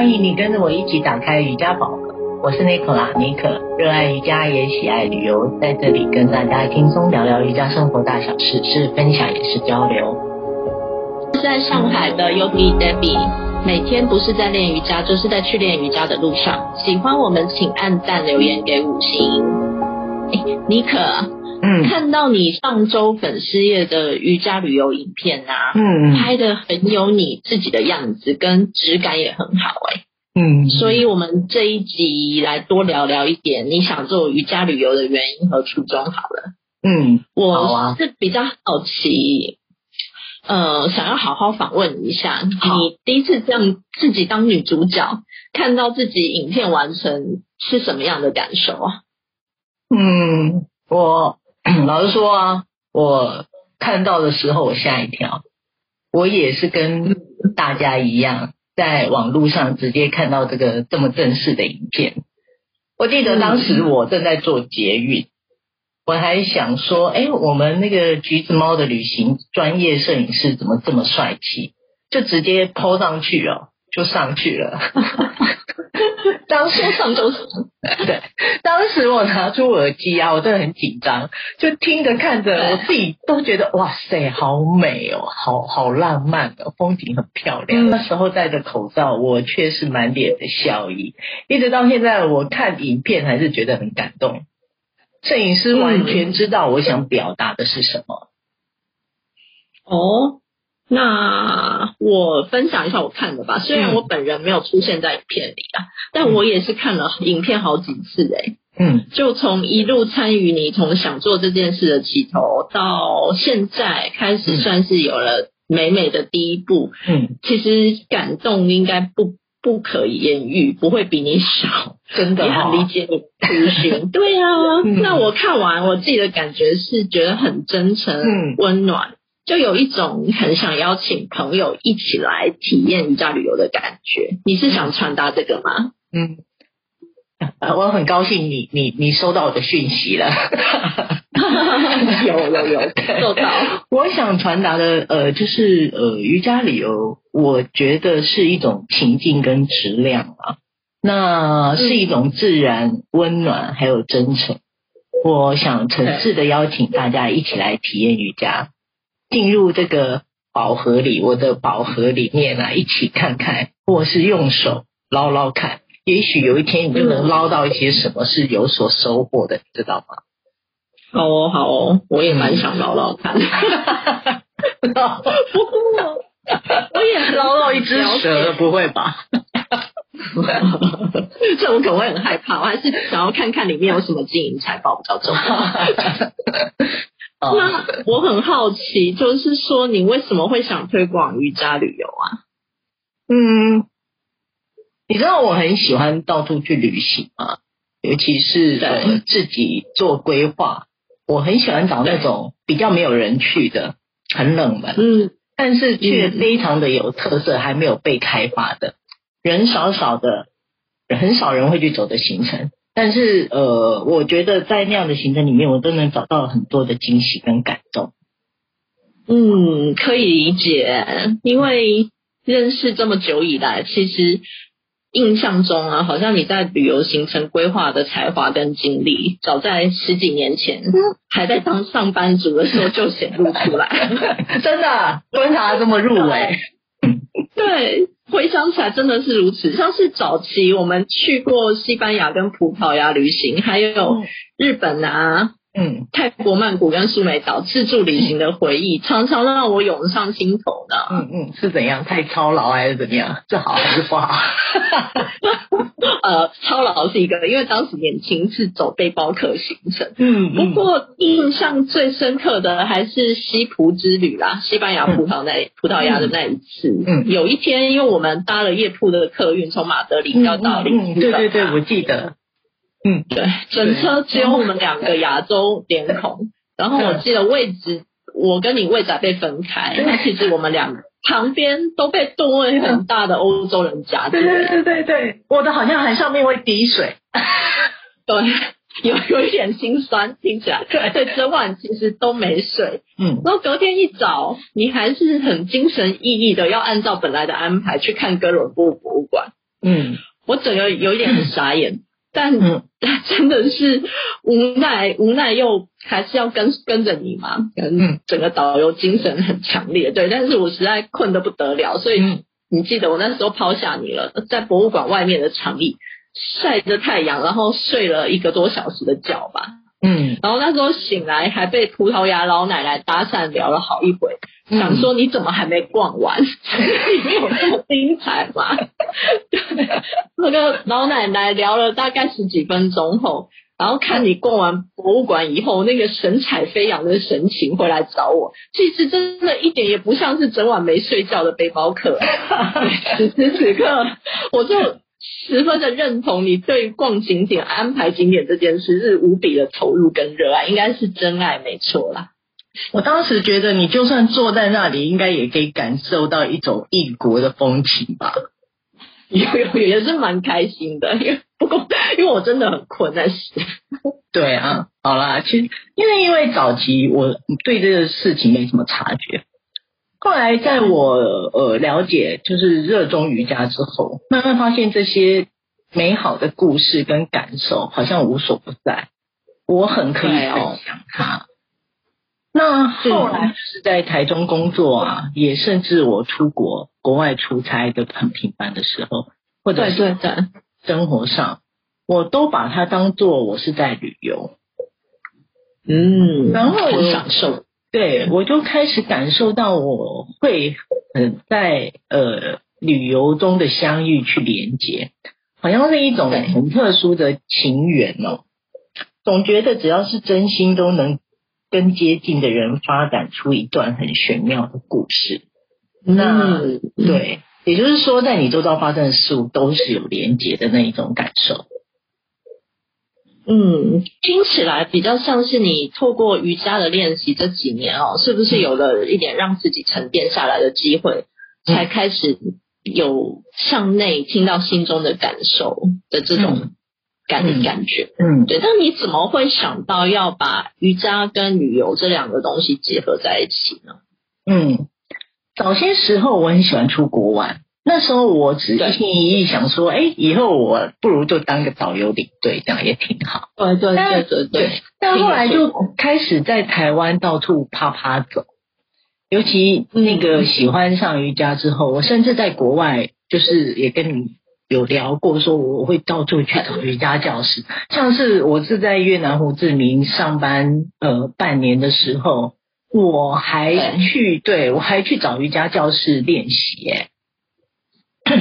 欢迎你跟着我一起打开瑜伽宝盒。我是妮可啦，妮可，热爱瑜伽也喜爱旅游，在这里跟大家轻松聊聊瑜伽生活大小事，是分享也是交流。在上海的 Yogi Debbie，每天不是在练瑜伽，就是在去练瑜伽的路上。喜欢我们，请按赞留言给五星。妮可。嗯，看到你上周粉丝页的瑜伽旅游影片啊，嗯，拍的很有你自己的样子，跟质感也很好哎、欸，嗯，所以我们这一集来多聊聊一点你想做瑜伽旅游的原因和初衷好了。嗯，我是比较好奇，呃，想要好好访问一下，你第一次这样自己当女主角，看到自己影片完成是什么样的感受啊？嗯，我。老实说啊，我看到的时候我吓一跳，我也是跟大家一样，在网络上直接看到这个这么正式的影片。我记得当时我正在做捷运，我还想说，哎，我们那个橘子猫的旅行专业摄影师怎么这么帅气，就直接 po 上去哦，就上去了。当时上周对，当时我拿出耳机啊，我真的很紧张，就听着看着，我自己都觉得哇塞，好美哦，好好浪漫哦，风景很漂亮。嗯、那时候戴着口罩，我却是满脸的笑意，一直到现在，我看影片还是觉得很感动。摄影师完全知道我想表达的是什么。嗯、哦。那我分享一下我看的吧，虽然我本人没有出现在影片里啊，嗯、但我也是看了影片好几次诶、欸、嗯，就从一路参与你从想做这件事的起头，到现在开始算是有了美美的第一步，嗯，其实感动应该不不可以言喻，不会比你少，真的、哦，也很理解你初心，对啊，嗯、那我看完我自己的感觉是觉得很真诚，嗯，温暖。就有一种很想邀请朋友一起来体验瑜伽旅游的感觉。你是想传达这个吗？嗯，我很高兴你你你收到我的讯息了。有有有 收到。我想传达的呃，就是呃，瑜伽旅游，我觉得是一种情境跟质量啊，那是一种自然、温暖还有真诚。我想诚挚的邀请大家一起来体验瑜伽。进入这个宝盒里，我的宝盒里面啊，一起看看，或是用手捞捞看，也许有一天你就能捞到一些什么是有所收获的，你知道吗？好哦，好哦，我也蛮想捞捞 看。不过，我也捞到一只蛇，不会吧？这我可能会很害怕，我还是想要看看里面有什么金银财宝比较重要。那我很好奇，就是说你为什么会想推广瑜伽旅游啊？嗯，你知道我很喜欢到处去旅行吗？尤其是呃自己做规划，我很喜欢找那种比较没有人去的、很冷门，嗯，但是却非常的有特色、还没有被开发的、人少少的、很少人会去走的行程。但是，呃，我觉得在那样的行程里面，我都能找到很多的惊喜跟感动。嗯，可以理解，因为认识这么久以来，其实印象中啊，好像你在旅游行程规划的才华跟经历，早在十几年前还在当上班族的时候就显露出来。真的，观察这么入微。对。回想起来真的是如此，像是早期我们去过西班牙跟葡萄牙旅行，还有日本啊。嗯，泰国曼谷跟苏梅岛自助旅行的回忆，常常让我涌上心头的。嗯嗯，是怎样？太操劳还是怎么样？是好还是不好？呃，操劳是一个，因为当时年轻是走背包客行程。嗯，不过印象最深刻的还是西葡之旅啦，西班牙葡萄那葡萄牙的那一次。嗯，有一天，因为我们搭了夜铺的客运，从马德里要到里斯本。对对对，我记得。嗯，对，整车只有我们两个亚洲脸孔，然后我记得位置，我跟你位置还被分开，那其实我们两个旁边都被吨位很大的欧洲人夹住。对对对对对，我的好像还上面会滴水，对，有有一点心酸，听起来。对，对，整晚其实都没睡。嗯，然后隔天一早，你还是很精神奕奕的，要按照本来的安排去看哥伦布博物馆。嗯，我整个有一点很傻眼，但真的是无奈，无奈又还是要跟跟着你嘛。嗯，整个导游精神很强烈，对，但是我实在困得不得了，所以你记得我那时候抛下你了，在博物馆外面的长椅晒着太阳，然后睡了一个多小时的觉吧。嗯，然后那时候醒来还被葡萄牙老奶奶搭讪聊了好一会，嗯、想说你怎么还没逛完？你没有这么精彩吗？对，那个老奶奶聊了大概十几分钟后，然后看你逛完博物馆以后那个神采飞扬的神情回来找我，其实真的一点也不像是整晚没睡觉的背包客。此时此刻，我就。十分的认同你对逛景点、安排景点这件事是无比的投入跟热爱，应该是真爱没错啦。我当时觉得你就算坐在那里，应该也可以感受到一种异国的风情吧。有有也是蛮开心的，因 为不过因为我真的很困，但 是对啊，好啦，其实因为因为早期我对这个事情没什么察觉。后来，在我呃了解就是热衷瑜伽之后，慢慢发现这些美好的故事跟感受好像无所不在，我很可以分享它。那后来就是在台中工作啊，也甚至我出国国外出差的很频繁的时候，或者是在生活上，我都把它当做我是在旅游。嗯，然后享受。对，我就开始感受到我会嗯在呃旅游中的相遇去连接，好像是一种很特殊的情缘哦。总觉得只要是真心，都能跟接近的人发展出一段很玄妙的故事。那对，也就是说，在你周遭发生的事物都是有连接的那一种感受。嗯，听起来比较像是你透过瑜伽的练习这几年哦，是不是有了一点让自己沉淀下来的机会，嗯、才开始有向内听到心中的感受的这种感、嗯、感觉？嗯，对。但你怎么会想到要把瑜伽跟旅游这两个东西结合在一起呢？嗯，早些时候我很喜欢出国玩。那时候我只一心一意想说，哎、欸，以后我不如就当个导游领队，这样也挺好。对对对对对。但后来就开始在台湾到处趴趴走，尤其那个喜欢上瑜伽之后，我甚至在国外就是也跟你有聊过，说我会到处去找瑜伽教室。像是我是在越南胡志明上班呃半年的时候，我还去对我还去找瑜伽教室练习，哎。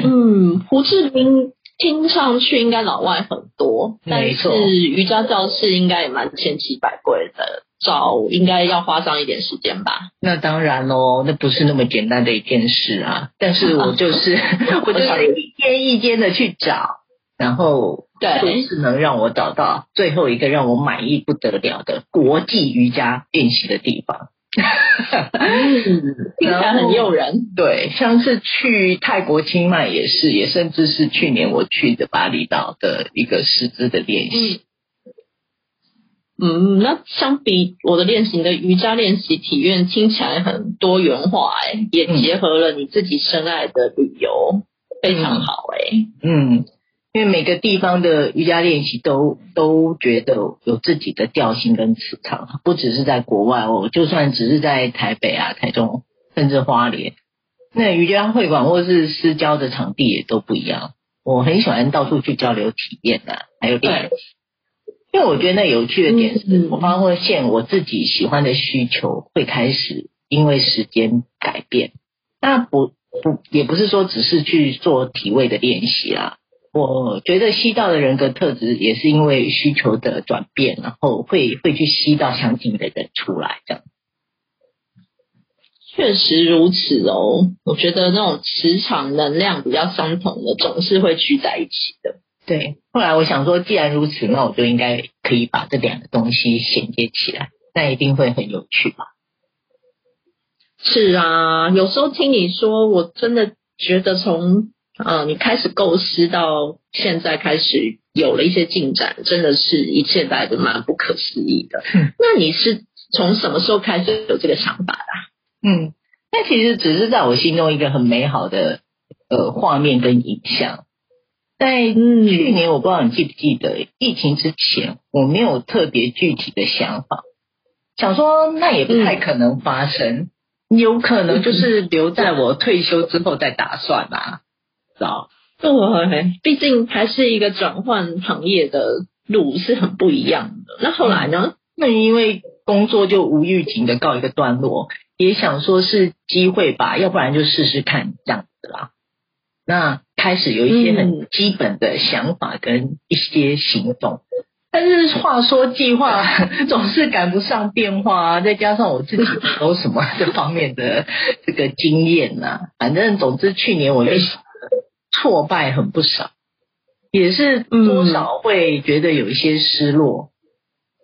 嗯，胡志明听上去应该老外很多，但是瑜伽教室应该也蛮千奇百怪的，找应该要花上一点时间吧？那当然喽，那不是那么简单的一件事啊。但是我就是 我就是一间一间的去找，然后对，是能让我找到最后一个让我满意不得了的国际瑜伽练习的地方。嗯，听起来很诱人。对，像是去泰国清迈也是，也甚至是去年我去的巴厘岛的一个师资的练习。嗯，那相比我的练习，你的瑜伽练习体验听起来很多元化，哎，也结合了你自己深爱的旅游，非常好，哎，嗯。因为每个地方的瑜伽练习都都觉得有自己的调性跟磁场，不只是在国外哦，就算只是在台北啊、台中，甚至花莲，那瑜伽会馆或是私教的场地也都不一样。我很喜欢到处去交流体验啊，还有练习，因为我觉得那有趣的点是，我发现我自己喜欢的需求会开始因为时间改变。那不不也不是说只是去做体位的练习啦。我觉得吸到的人格特质也是因为需求的转变，然后会会去吸到相近的人出来，这样。确实如此哦，我觉得那种磁场能量比较相同的，总是会聚在一起的。对，后来我想说，既然如此，那我就应该可以把这两个东西衔接起来，那一定会很有趣吧？是啊，有时候听你说，我真的觉得从。啊，你开始构思到现在开始有了一些进展，真的是一切来的蛮不可思议的。嗯，那你是从什么时候开始有这个想法的啊？嗯，那其实只是在我心中一个很美好的呃画面跟影像。在去年，我不知道你记不记得，疫情之前，我没有特别具体的想法，想说那也不太可能发生，有可能就是留在我退休之后再打算啦，知道？对，毕竟还是一个转换行业的路是很不一样的。那后来呢？那因为工作就无预警的告一个段落。也想说是机会吧，要不然就试试看这样子啦。那开始有一些很基本的想法跟一些行动，嗯、但是话说计划 总是赶不上变化啊，再加上我自己没有什么这方面的这个经验呐、啊，反正总之去年我就挫败很不少，也是多少会觉得有一些失落，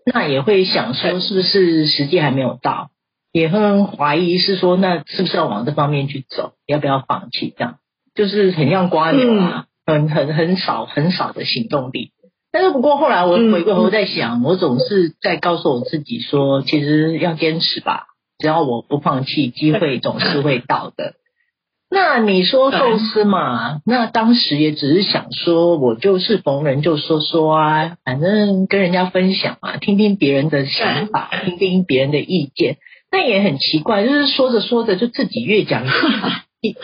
嗯、那也会想说是不是时机还没有到。也很怀疑，是说那是不是要往这方面去走？要不要放弃？这样就是很像瓜牛啊，嗯、很很很少很少的行动力。但是不过后来我回过头在想，嗯、我总是在告诉我自己说，其实要坚持吧，只要我不放弃，机会总是会到的。那你说寿司嘛？那当时也只是想说，我就是逢人就说说啊，反正跟人家分享嘛，听听别人的想法，听听别人的意见。那也很奇怪，就是说着说着就自己越讲越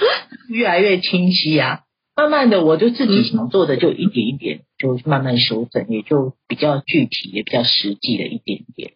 越来越清晰啊。慢慢的，我就自己想做的就一点一点就慢慢修正，也就比较具体，也比较实际的一点点。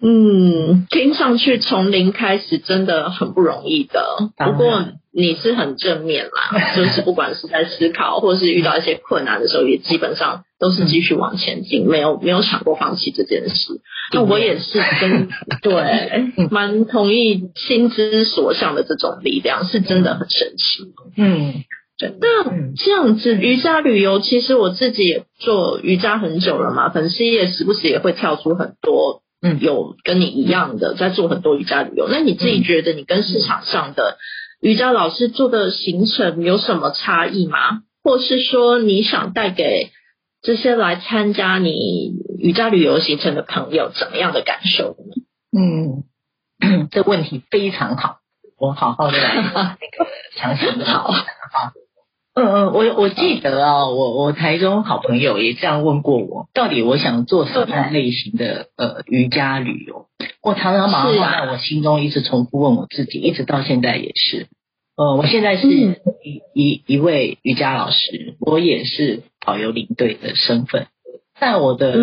嗯，听上去从零开始真的很不容易的。不过你是很正面啦，就是不管是在思考，或是遇到一些困难的时候，也基本上都是继续往前进，没有没有想过放弃这件事。那我也是跟 对，蛮同意心之所向的这种力量，是真的很神奇。嗯，对。那这样子瑜伽旅游，其实我自己也做瑜伽很久了嘛，粉丝也时不时也会跳出很多。嗯，有跟你一样的在做很多瑜伽旅游，那你自己觉得你跟市场上的瑜伽老师做的行程有什么差异吗？或是说你想带给这些来参加你瑜伽旅游行程的朋友怎么样的感受呢？嗯，这问题非常好，我好好的来 那个详细的好。嗯嗯，我我记得啊、哦，我我台中好朋友也这样问过我，到底我想做什么类型的呃瑜伽旅游？我常常把它放在我心中，一直重复问我自己，一直到现在也是。呃，我现在是一一一位瑜伽老师，我也是导游领队的身份，在我的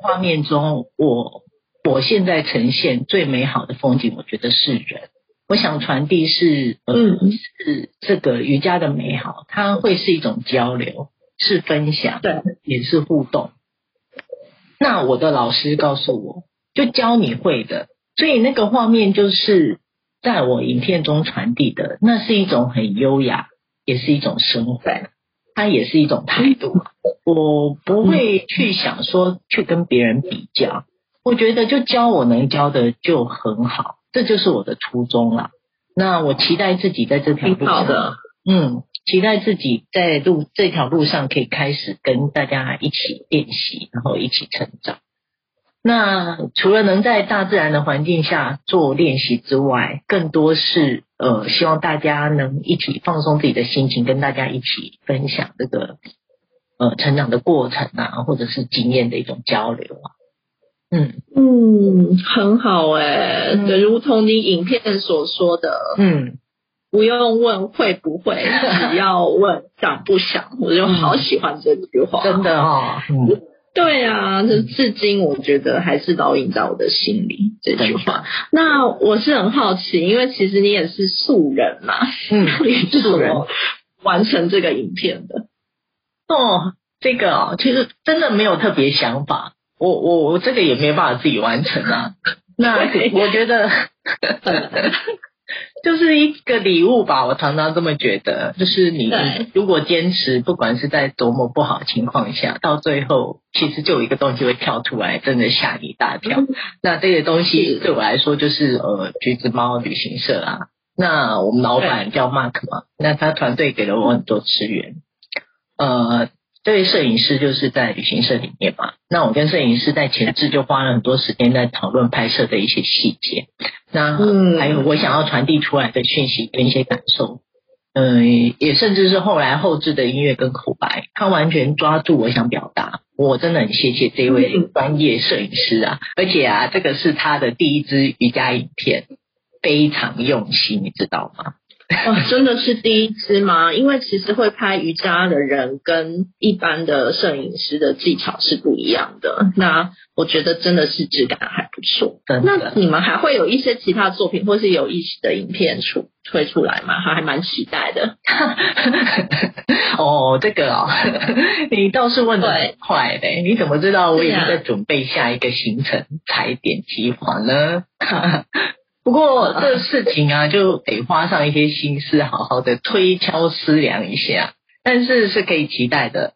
画面中，我我现在呈现最美好的风景，我觉得是人。我想传递是，呃，是这个瑜伽的美好，它会是一种交流，是分享，对，也是互动。那我的老师告诉我，就教你会的，所以那个画面就是在我影片中传递的，那是一种很优雅，也是一种生活，它也是一种态度。我不会去想说去跟别人比较，我觉得就教我能教的就很好。这就是我的初衷了。那我期待自己在这条路上，的嗯，期待自己在路这条路上可以开始跟大家一起练习，然后一起成长。那除了能在大自然的环境下做练习之外，更多是呃，希望大家能一起放松自己的心情，跟大家一起分享这个呃成长的过程啊，或者是经验的一种交流啊。嗯。嗯，很好哎、欸，就、嗯、如同你影片所说的，嗯，不用问会不会，只要问想不想，我就好喜欢这句话，真的哦，嗯，对啊，这至今我觉得还是烙印在我的心里这句话。那我是很好奇，因为其实你也是素人嘛，嗯，素人。完成这个影片的，哦，这个哦，其实真的没有特别想法。我我我这个也没办法自己完成啊，那我觉得 就是一个礼物吧，我常常这么觉得，就是你如果坚持，不管是在多么不好的情况下，到最后其实就有一个东西会跳出来，真的吓你一大跳。那这个东西对我来说就是呃橘子猫旅行社啊，那我们老板叫 Mark 嘛，那他团队给了我很多资源，呃。这位摄影师就是在旅行社里面嘛，那我跟摄影师在前置就花了很多时间在讨论拍摄的一些细节，那还有我想要传递出来的讯息跟一些感受，嗯，也甚至是后来后置的音乐跟口白，他完全抓住我想表达。我真的很谢谢这位专业摄影师啊，而且啊，这个是他的第一支瑜伽影片，非常用心，你知道吗？哦，真的是第一支吗？因为其实会拍瑜伽的人跟一般的摄影师的技巧是不一样的。那我觉得真的是质感还不错。那你们还会有一些其他作品或是有意思的影片出推出来吗？还还蛮期待的。哦，这个哦，你倒是问的很快嘞！你怎么知道我已经在准备下一个行程踩点计划呢？不过这事情啊，就得花上一些心思，好好的推敲思量一下。但是是可以期待的。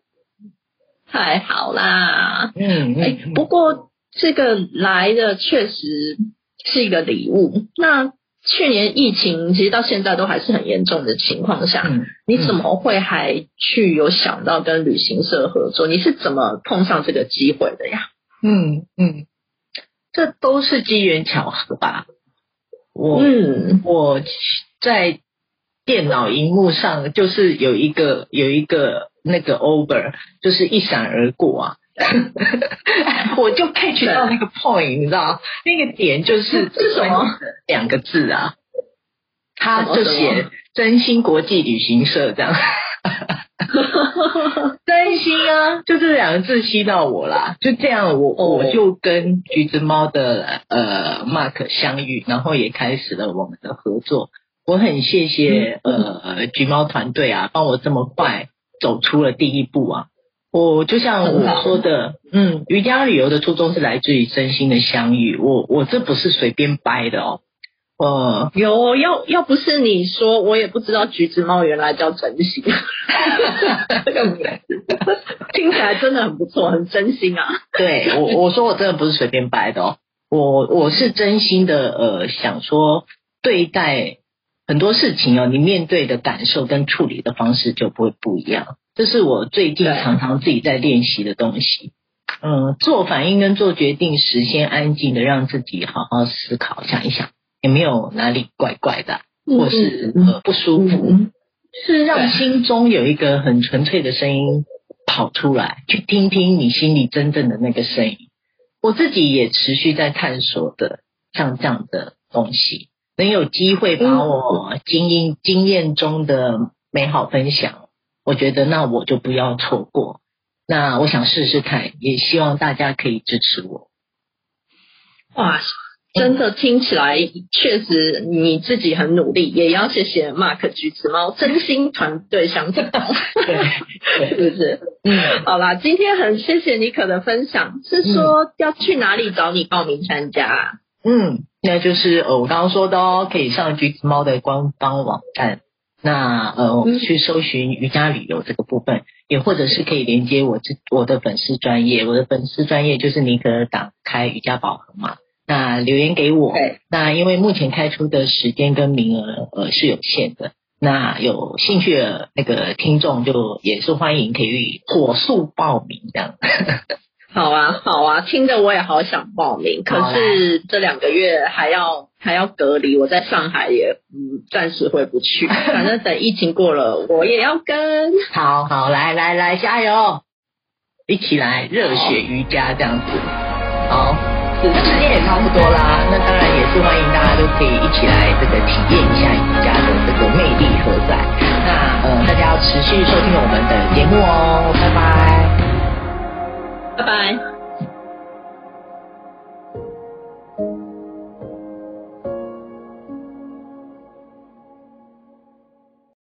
太好啦！嗯，哎、欸，不过这个来的确实是一个礼物。那去年疫情其实到现在都还是很严重的情况下，嗯，你怎么会还去有想到跟旅行社合作？你是怎么碰上这个机会的呀？嗯嗯，这都是机缘巧合吧。我、嗯、我在电脑荧幕上就是有一个有一个那个 over，就是一闪而过啊，我就 catch 到那个 point，你知道那个点就是是什么？两个字啊，他就写真心国际旅行社这样。真心啊，就这两个字吸到我啦，就这样我，我我就跟橘子猫的呃 Mark 相遇，然后也开始了我们的合作。我很谢谢呃橘猫团队啊，帮我这么快走出了第一步啊。我就像我说的，嗯，瑜伽旅游的初衷是来自于真心的相遇，我我这不是随便掰的哦。哦，有要要不是你说，我也不知道橘子猫原来叫真心，听起来真的很不错，很真心啊。对我我说我真的不是随便掰的哦，我我是真心的呃想说对待很多事情哦，你面对的感受跟处理的方式就不会不一样，这是我最近常常自己在练习的东西。嗯，做反应跟做决定时，先安静的让自己好好思考，想一想。也没有哪里怪怪的，或是呃不舒服，是让心中有一个很纯粹的声音跑出来，去听听你心里真正的那个声音。我自己也持续在探索的，像这样的东西，能有机会把我经验经验中的美好分享，我觉得那我就不要错过。那我想试试看，也希望大家可以支持我。哇！真的听起来确实你自己很努力，也要谢谢 Mark 橘子猫真心团队相挺，对，是不是？嗯，好啦，今天很谢谢妮可的分享，是说要去哪里找你报名参加？嗯，那就是呃我刚刚说的哦，可以上橘子猫的官方网站，那呃我们去搜寻瑜伽旅游这个部分，也或者是可以连接我这我的粉丝专业，我的粉丝专业就是妮可打开瑜伽宝盒嘛。那留言给我，那因为目前开出的时间跟名额呃是有限的，那有兴趣的那个听众就也是欢迎可以火速报名这样。好啊，好啊，听着我也好想报名，可是这两个月还要还要隔离，我在上海也嗯暂时回不去，反正等疫情过了我也要跟。好好来来来加油，一起来热血瑜伽这样子，好。时间也差不多啦，那当然也是欢迎大家都可以一起来这个体验一下瑜伽的这个魅力何在。那呃，大家要持续收听我们的节目哦，拜拜，拜拜。